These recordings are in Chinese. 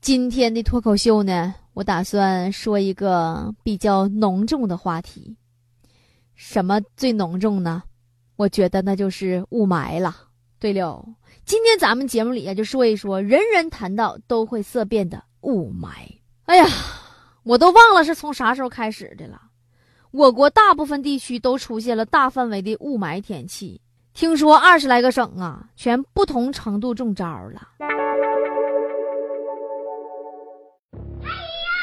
今天的脱口秀呢，我打算说一个比较浓重的话题。什么最浓重呢？我觉得那就是雾霾了。对了，今天咱们节目里啊，就说一说人人谈到都会色变的雾霾。哎呀，我都忘了是从啥时候开始的了。我国大部分地区都出现了大范围的雾霾天气，听说二十来个省啊，全不同程度中招了。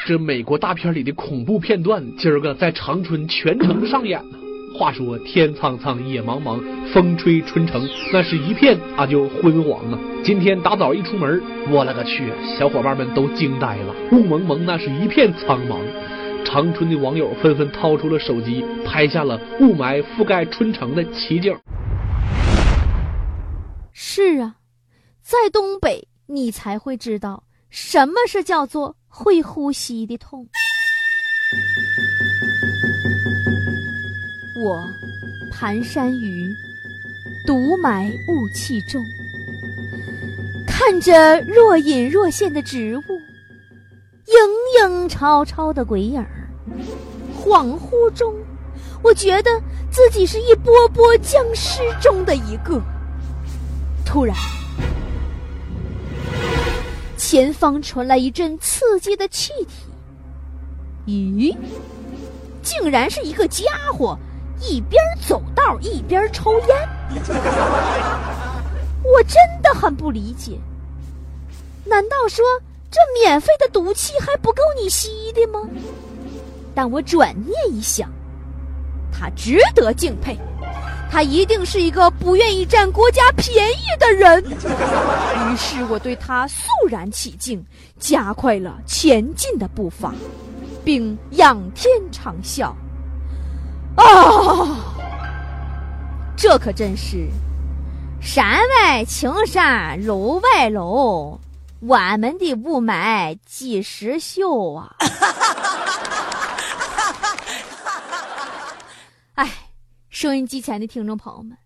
这美国大片里的恐怖片段，今儿个在长春全城上演呢。话说天苍苍，野茫茫，风吹春城，那是一片啊就昏黄啊。今天大早一出门，我勒个去，小伙伴们都惊呆了，雾蒙蒙，那是一片苍茫。长春的网友纷纷掏出了手机，拍下了雾霾覆盖春城的奇景。是啊，在东北，你才会知道什么是叫做会呼吸的痛。我蹒跚于毒霾雾气中，看着若隐若现的植物，影影绰绰的鬼影儿，恍惚中，我觉得自己是一波波僵尸中的一个。突然，前方传来一阵刺激的气体，咦，竟然是一个家伙！一边走道一边抽烟，我真的很不理解。难道说这免费的毒气还不够你吸的吗？但我转念一想，他值得敬佩，他一定是一个不愿意占国家便宜的人。于是我对他肃然起敬，加快了前进的步伐，并仰天长啸。啊，这可真是山外青山楼外楼，我们的雾霾几时休啊？收音机前的听众朋友们，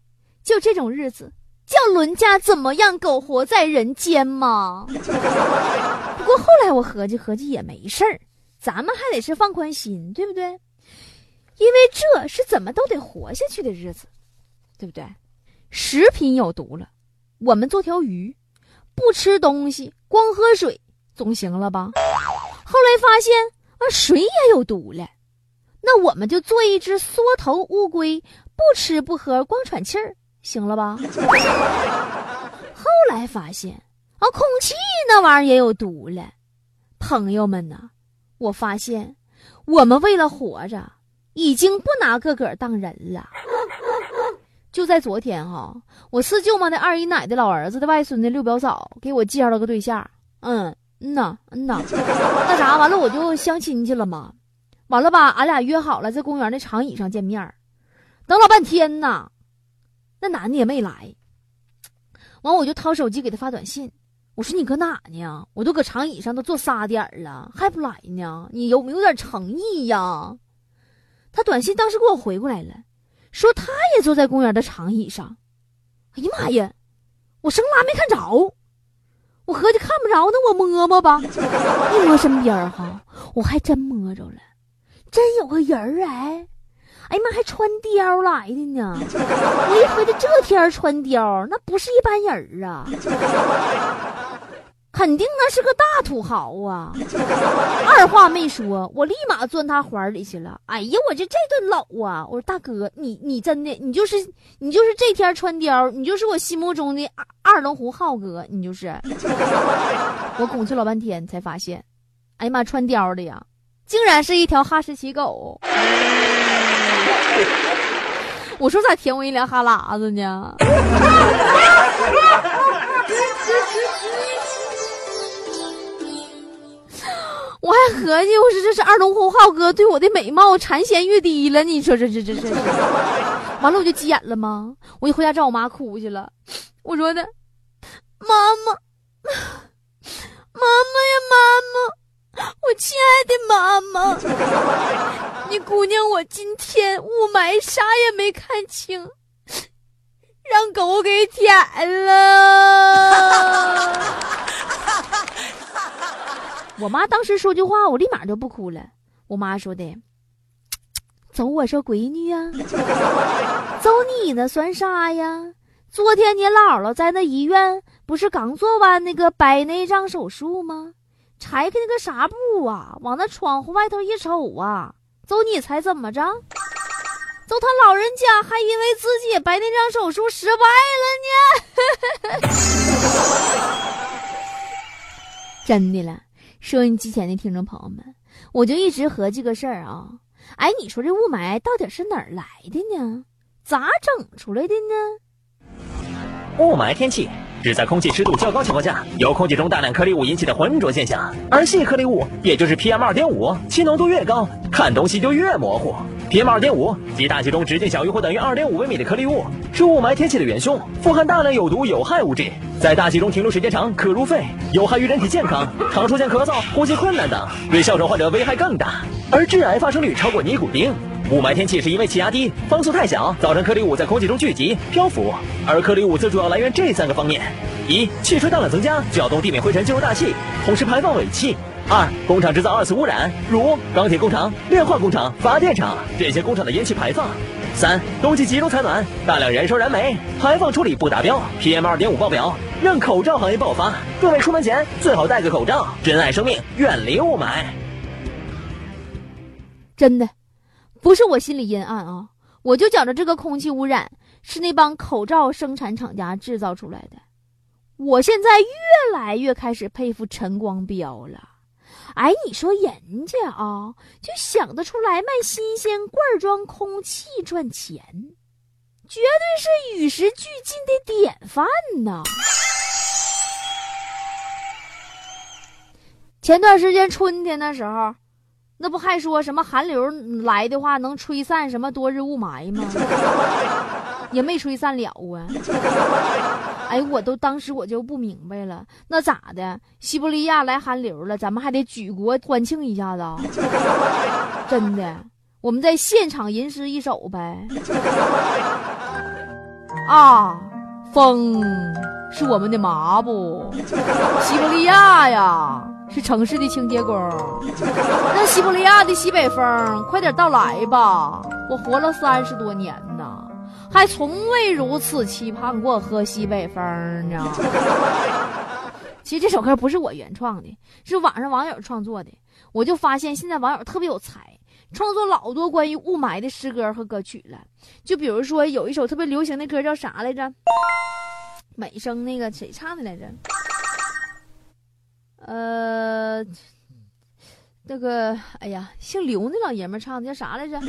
就这种日子，叫伦家怎么样苟活在人间嘛？不过后来我合计合计也没事儿，咱们还得是放宽心，对不对？因为这是怎么都得活下去的日子，对不对？食品有毒了，我们做条鱼，不吃东西，光喝水总行了吧？后来发现啊，水也有毒了，那我们就做一只缩头乌龟，不吃不喝，光喘气儿，行了吧？后来发现啊，空气那玩意儿也有毒了，朋友们呐，我发现我们为了活着。已经不拿个个当人了。就在昨天哈，我四舅妈的二姨奶的老儿子的外孙的六表嫂给我介绍了个对象。嗯嗯呐嗯呐，那啥完了我就相亲去了嘛。完了吧，俺俩约好了在公园的长椅上见面等老半天呢，那男的也没来。完我就掏手机给他发短信，我说你搁哪呢？我都搁长椅上都坐仨点了，还不来呢？你有没有点诚意呀？他短信当时给我回过来了，说他也坐在公园的长椅上。哎呀妈呀，我生拉没看着，我合计看不着，那我摸摸吧。一摸身边哈，我还真摸着了，真有个人儿哎！哎呀妈，还穿貂来的呢！我一合计这天穿貂，那不是一般人儿啊。肯定那是个大土豪啊！二话没说，我立马钻他怀里去了。哎呀，我就这顿搂啊！我说大哥，你你真的，你就是你就是这天穿貂，你就是我心目中的二二龙湖浩哥，你就是。我拱去老半天，才发现，哎呀妈，穿貂的呀，竟然是一条哈士奇狗。我说咋舔我一脸哈喇子呢？我还合计，我说这是二龙湖浩哥对我的美貌馋涎欲滴了。你说这这这这，完了我就急眼了吗？我就回家找我妈哭去了。我说的，妈妈，妈妈呀，妈妈，我亲爱的妈妈，你姑娘我今天雾霾啥也没看清，让狗给舔了。我妈当时说句话，我立马就不哭了。我妈说的：“走，我说闺女呀，走你呢算啥呀？昨天你姥姥在那医院不是刚做完那个白内障手术吗？拆开那个纱布啊，往那窗户外头一瞅啊，走你猜怎么着？走他老人家还以为自己白内障手术失败了呢，真的了。”收音机前的听众朋友们，我就一直合计个事儿啊，哎，你说这雾霾到底是哪儿来的呢？咋整出来的呢？雾霾天气指在空气湿度较高情况下，由空气中大量颗粒物引起的浑浊现象，而细颗粒物，也就是 PM 二点五，其浓度越高，看东西就越模糊。PM 二点五即大气中直径小于或等于二点五微米的颗粒物，是雾霾天气的元凶，富含大量有毒有害物质，在大气中停留时间长，可入肺，有害于人体健康，常出现咳嗽、呼吸困难等，对哮喘患者危害更大，而致癌发生率超过尼古丁。雾霾天气是因为气压低、风速太小，造成颗粒物在空气中聚集、漂浮，而颗粒物则主要来源这三个方面：一、汽车大量增加，搅动地面灰尘进入大气，同时排放尾气。二、工厂制造二次污染，如钢铁工厂、炼化工厂、发电厂这些工厂的烟气排放。三、冬季集中采暖，大量燃烧燃煤，排放处理不达标，PM 二点五爆表，让口罩行业爆发。各位出门前最好戴个口罩，珍爱生命，远离雾霾。真的，不是我心里阴暗啊，我就觉着这个空气污染是那帮口罩生产厂家制造出来的。我现在越来越开始佩服陈光标了。哎，你说人家啊，就想得出来卖新鲜罐装空气赚钱，绝对是与时俱进的典范呐！前段时间春天的时候，那不还说什么寒流来的话能吹散什么多日雾霾吗？也没吹散了啊！哎，我都当时我就不明白了，那咋的？西伯利亚来寒流了，咱们还得举国欢庆一下子？真的，我们在现场吟诗一首呗。啊，风是我们的麻布，西伯利亚呀是城市的清洁工。那西伯利亚的西北风，快点到来吧！我活了三十多年呢。还从未如此期盼过喝西北风呢。其实这首歌不是我原创的，是网上网友创作的。我就发现现在网友特别有才，创作老多关于雾霾的诗歌和歌曲了。就比如说有一首特别流行的歌叫啥来着？美声那个谁唱的来着？呃。那个，哎呀，姓刘那老爷们唱的叫啥来着？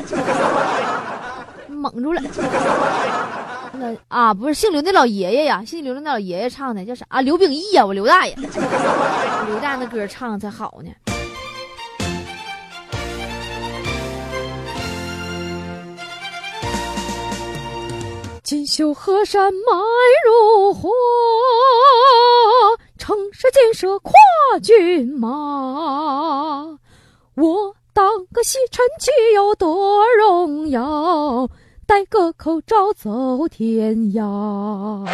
蒙住了。那啊，不是姓刘那老爷爷呀，姓刘的那老爷爷唱的叫啥啊？刘秉义呀，我刘大爷。刘大那歌唱的才好呢。锦绣河山迈如火，城市建设跨骏马。我当个吸尘器有多荣耀？戴个口罩走天涯。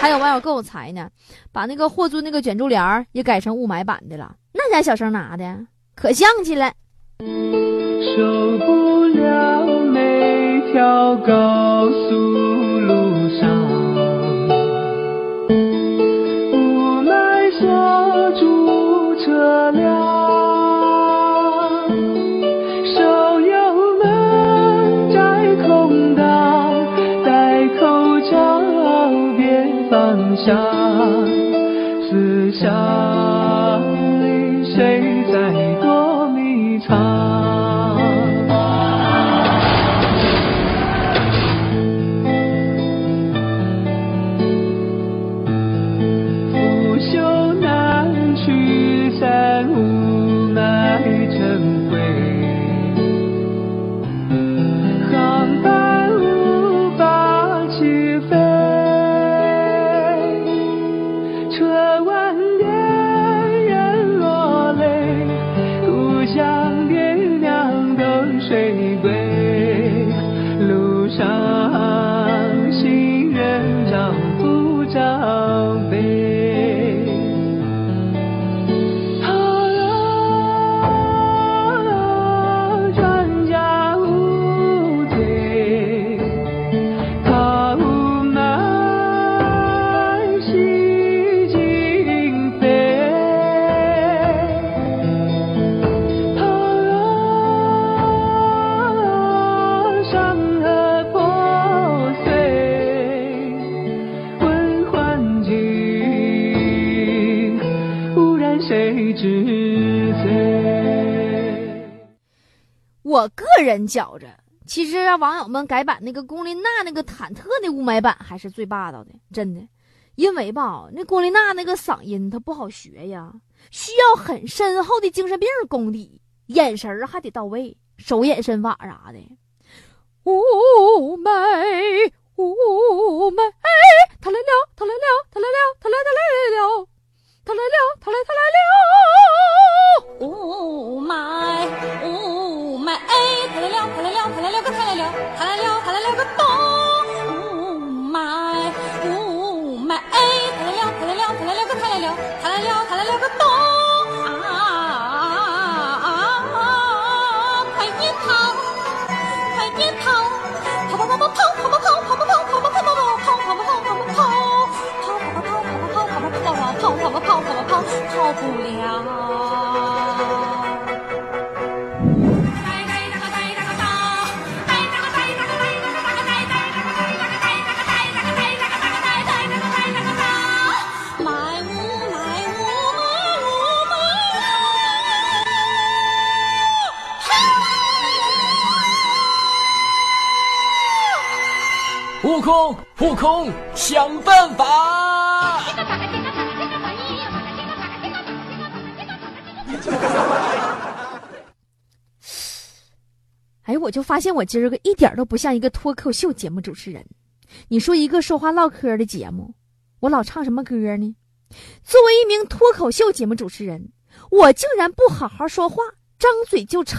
还有网友更有才呢，把那个霍尊那个卷珠帘也改成雾霾版的了，那家小声拿的可像气了。受不了每条狗我个人觉着，其实让网友们改版那个龚琳娜那个忐忑的雾霾版还是最霸道的，真的。因为吧，那龚琳娜那个嗓音她不好学呀，需要很深厚的精神病功底，眼神还得到位，手眼身法啥的。雾霾，雾霾，他来了，他来了，他来了，他来，他来了，他来了，他来，他来了。雾霾，雾霾，哎，他来了，他来了，他来了个，他来了，他来了，他来了个咚。不了悟空，悟空，想办法！哎，我就发现我今儿个一点都不像一个脱口秀节目主持人。你说一个说话唠嗑的节目，我老唱什么歌呢？作为一名脱口秀节目主持人，我竟然不好好说话，张嘴就唱，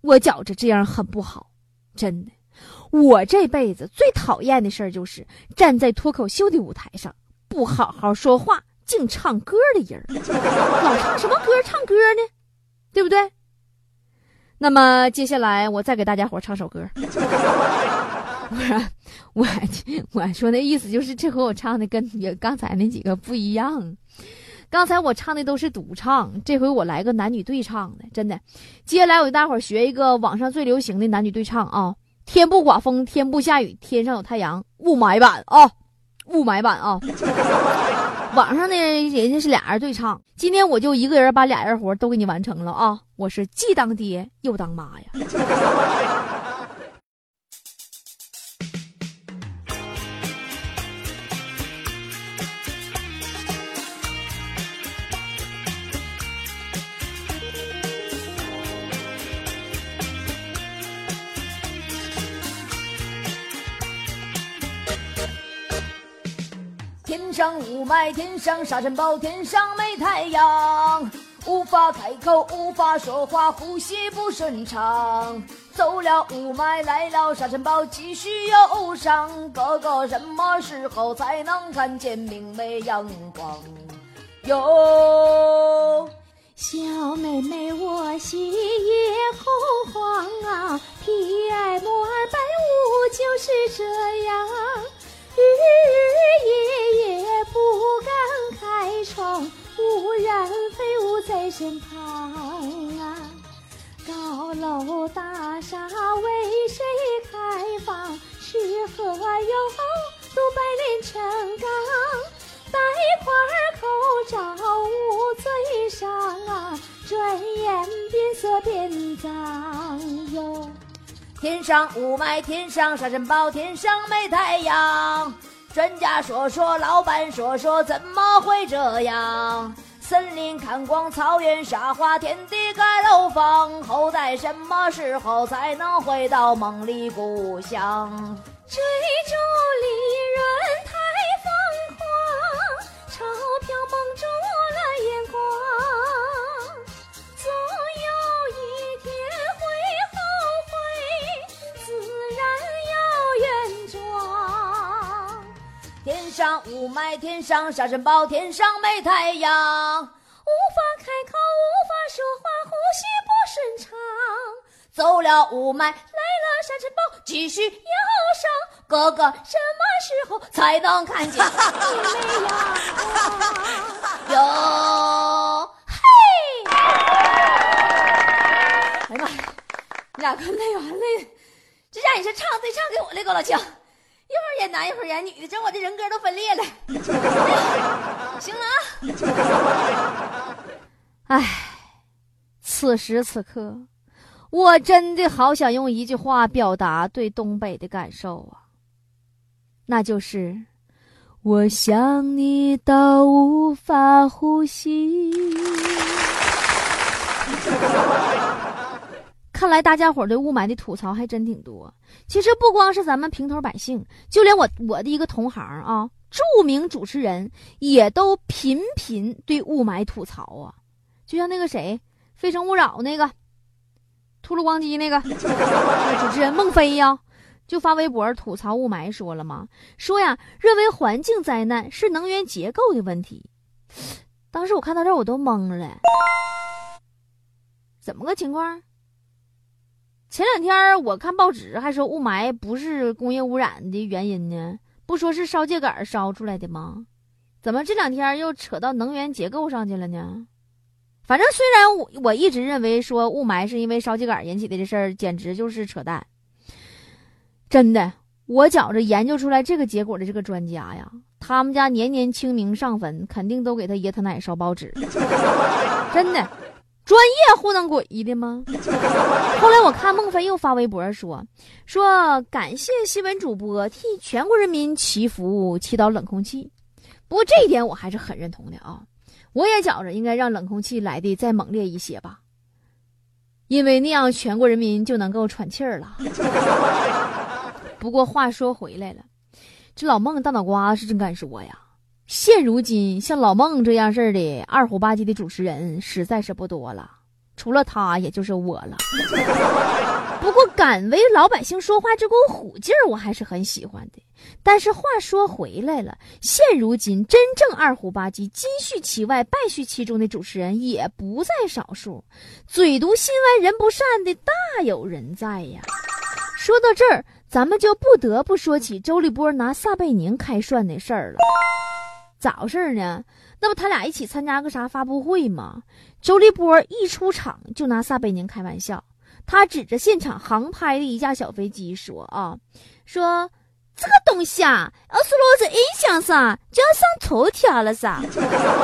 我觉着这样很不好，真的。我这辈子最讨厌的事儿就是站在脱口秀的舞台上，不好好说话，净唱歌的人，老唱什么歌？唱歌呢，对不对？那么接下来我再给大家伙唱首歌。我说，我 我说那意思就是这回我唱的跟刚才那几个不一样。刚才我唱的都是独唱，这回我来个男女对唱的，真的。接下来我给大伙学一个网上最流行的男女对唱啊。天不刮风，天不下雨，天上有太阳，雾霾版啊，雾霾版啊。网上呢，人家是俩人对唱，今天我就一个人把俩人活都给你完成了啊！我是既当爹又当妈呀。上雾霾，天上沙尘暴，天上没太阳，无法开口，无法说话，呼吸不顺畅。走了雾霾，来了沙尘暴，继续忧伤。哥哥，什么时候才能看见明媚阳光？哟，小妹妹，我心也好慌啊！PM 二百五就是这样。日日夜夜不敢开窗，污染废物在身旁啊！高楼大厦为谁开放？吃喝用都百炼成钢，戴块口罩捂嘴上啊，转眼变色变脏哟。天上雾霾，天上沙尘暴，天上没太阳。专家说说，老板说说，怎么会这样？森林看光，草原沙化，天地盖楼房，后在什么时候才能回到梦里故乡？追逐利上雾霾，天上沙尘暴，天上没太阳，无法开口，无法说话，呼吸不顺畅。走了雾霾，来了沙尘暴，继续忧伤。哥哥，什么时候才能看见你呀？哟，嘿！哎呀妈呀，你俩快累完累，这家也是唱对唱给我累够了呛。一会儿演男，一会儿演女的，整我这人格都分裂了。行了啊！哎，此时此刻，我真的好想用一句话表达对东北的感受啊，那就是我想你到无法呼吸。看来大家伙对雾霾的吐槽还真挺多。其实不光是咱们平头百姓，就连我我的一个同行啊，著名主持人也都频频对雾霾吐槽啊。就像那个谁，《非诚勿扰》那个秃噜光机那个主持人孟非呀，就发微博吐槽雾霾，说了嘛？说呀，认为环境灾难是能源结构的问题。当时我看到这我都懵了，怎么个情况？前两天我看报纸还说雾霾不是工业污染的原因呢，不说是烧秸秆烧出来的吗？怎么这两天又扯到能源结构上去了呢？反正虽然我我一直认为说雾霾是因为烧秸秆引起的这事儿，简直就是扯淡。真的，我觉着研究出来这个结果的这个专家呀，他们家年年清明上坟，肯定都给他爷他奶烧报纸，真的。专业糊弄鬼的吗？后来我看孟非又发微博说，说感谢新闻主播替全国人民祈福祈祷冷空气。不过这一点我还是很认同的啊，我也觉着应该让冷空气来的再猛烈一些吧，因为那样全国人民就能够喘气儿了。不过话说回来了，这老孟大脑瓜是真敢说呀。现如今，像老孟这样式的二虎吧唧的主持人实在是不多了，除了他，也就是我了。不过，敢为老百姓说话这股虎劲儿，我还是很喜欢的。但是话说回来了，现如今真正二虎吧唧、金絮其外败絮其中的主持人也不在少数，嘴毒心歪人不善的大有人在呀。说到这儿，咱们就不得不说起周立波拿撒贝宁开涮的事儿了。咋回事呢？那不他俩一起参加个啥发布会吗？周立波一出场就拿撒贝宁开玩笑，他指着现场航拍的一架小飞机说：“啊，说这个东西啊，要是落在音响上就要上头条了噻。”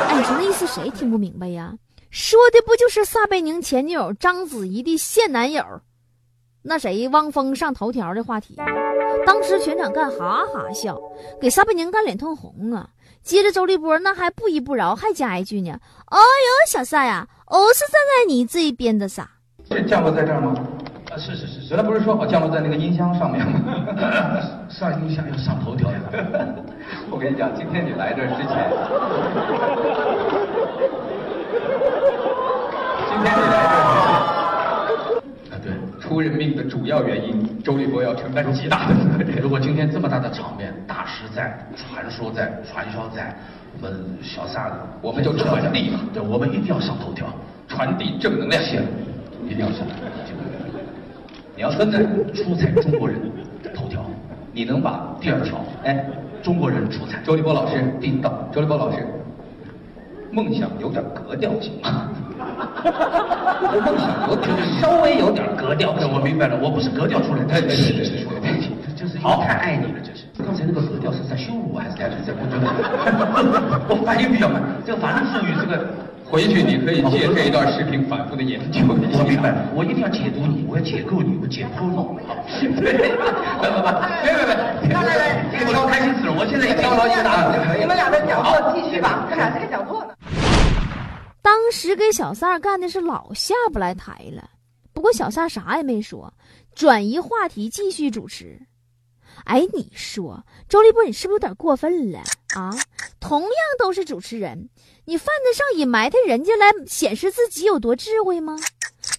哎，你说那意思谁听不明白呀？说的不就是撒贝宁前女友章子怡的现男友，那谁汪峰上头条的话题？当时全场干哈哈笑，给撒贝宁干脸通红啊！接着周立波那还不依不饶，还加一句呢：“哦哟，小撒呀，我是站在你这一边的撒。”是降落在这儿吗？啊，是是是，原来不是说好降落在那个音箱上面吗？上音箱要上头条呀！我跟你讲，今天你来这儿之前，今天你来这。出人命的主要原因，周立波要承担极大的责任。如果今天这么大的场面，大师在，传说在，传销在，我们小撒的，我们就传递嘛，对，我们一定要上头条，传递正能量，一定要上。你要真的出彩中国人头条，你能把第二条，哎，中国人出彩，周立波老师听到，周立波老师，梦想有点格调行吗？我梦想有点稍微有点格调，我明白了，我不是格调出来的，对对对对对，就是太爱你了，就是。刚才那个格调是在羞辱我还是在在鼓掌？我反应比较慢，这个反正术语这个，回去你可以借这一段视频反复的研究。我明白了，我一定要解读你，我要解构你，我解剖你。对，来来来，别别别，来来来，我都开心死了，我现在也高高兴大的。你们俩的讲座继续吧，这俩是个讲座呢。当时给小三儿干的是老下不来台了，不过小三啥也没说，转移话题继续主持。哎，你说周立波，你是不是有点过分了啊？同样都是主持人，你犯得上以埋汰人家来显示自己有多智慧吗？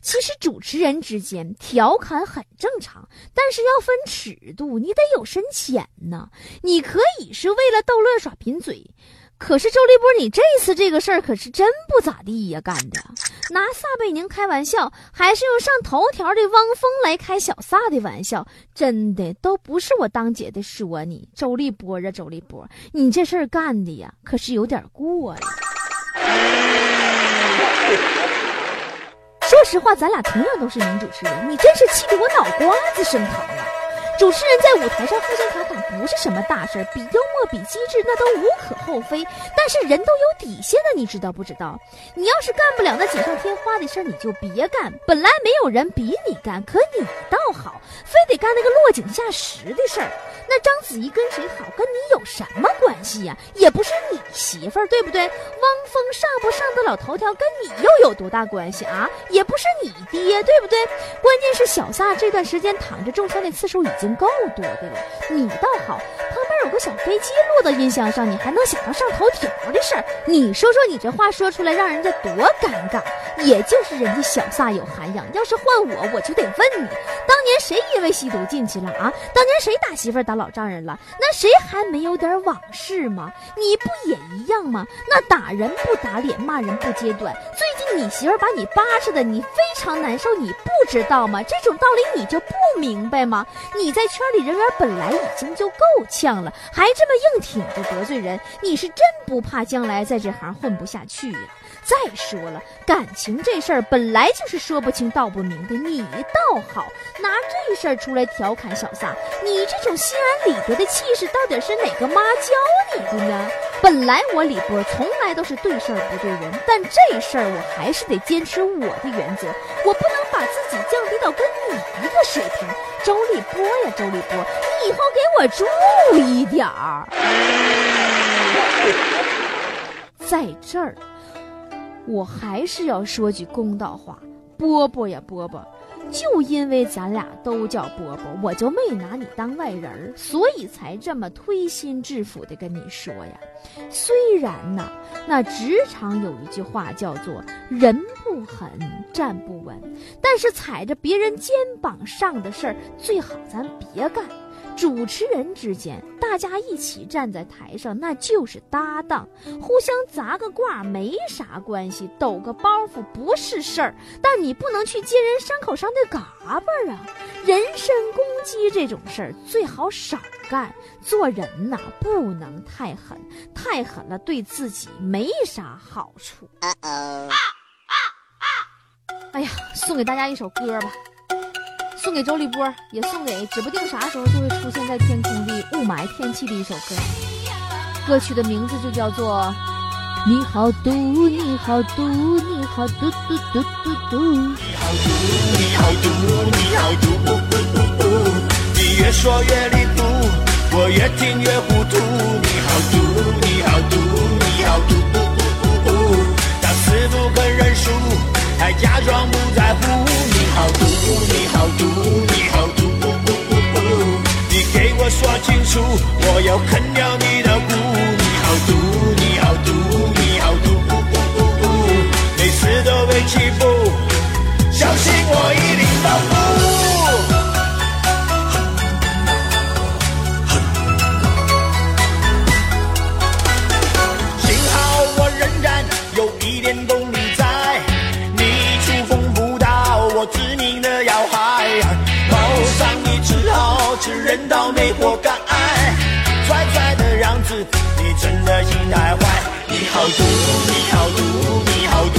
其实主持人之间调侃很正常，但是要分尺度，你得有深浅呢。你可以是为了逗乐耍贫嘴。可是周立波，你这次这个事儿可是真不咋地呀，干的拿撒贝宁开玩笑，还是用上头条的汪峰来开小撒的玩笑，真的都不是我当姐的说你，周立波啊，周立波，你这事儿干的呀，可是有点过了。说实话，咱俩同样都是女主持人，你真是气得我脑瓜子生疼啊！主持人在舞台上互相调侃不是什么大事儿，比幽默、比机智那都无可厚非。但是人都有底线的，你知道不知道？你要是干不了那锦上添花的事儿，你就别干。本来没有人比你干，可你倒好，非得干那个落井下石的事儿。那章子怡跟谁好，跟你有什么关系呀？也不是你媳妇儿，对不对？汪峰上不上得了头条，跟你又有多大关系啊？也不是你爹，对不对？关键是小撒这段时间躺着中枪的次数已经经够多的了，你倒好，有个小飞机落到音箱上，你还能想到上头条的事儿？你说说你这话说出来，让人家多尴尬。也就是人家小撒有涵养，要是换我，我就得问你，当年谁因为吸毒进去了啊？当年谁打媳妇打老丈人了？那谁还没有点往事吗？你不也一样吗？那打人不打脸，骂人不揭短。最近你媳妇把你扒扯的，你非常难受，你不知道吗？这种道理你就不明白吗？你在圈里人缘本来已经就够呛了，还这么硬挺着得罪人，你是真不怕将来在这行混不下去呀？再说了，感情这事儿本来就是说不清道不明的，你倒好，拿这事儿出来调侃小撒，你这种心安理得的气势，到底是哪个妈教你的呢？本来我李波从来都是对事儿不对人，但这事儿我还是得坚持我的原则，我不能把自己降低到跟一个水平。周立波呀，周立波，你以后给我注意点儿。在这儿。我还是要说句公道话，波波呀波波，就因为咱俩都叫波波，我就没拿你当外人儿，所以才这么推心置腹的跟你说呀。虽然呐，那职场有一句话叫做“人不狠，站不稳”，但是踩着别人肩膀上的事儿，最好咱别干。主持人之间，大家一起站在台上，那就是搭档，互相砸个挂没啥关系，抖个包袱不是事儿。但你不能去揭人伤口上的嘎巴啊！人身攻击这种事儿最好少干。做人呐，不能太狠，太狠了对自己没啥好处。哎呀，送给大家一首歌吧。送给周立波，也送给指不定啥时候就会出现在天空的雾霾天气的一首歌。歌曲的名字就叫做《你好毒，你好毒，你好毒毒毒毒毒》。你好毒，你好毒，你好毒，呜呜呜呜！你越说越离谱，我越听越糊涂。你好毒，你好毒，你好毒，呜呜呜呜！当死不肯认输，还假装不在乎。好毒，你好毒，你好毒，你给我说清楚，我要啃掉你的骨。你好毒，你好毒，你好毒，每次都被欺负，相信我一定我敢爱，拽拽的样子，你真的心太坏。你好毒，你好毒，你好毒，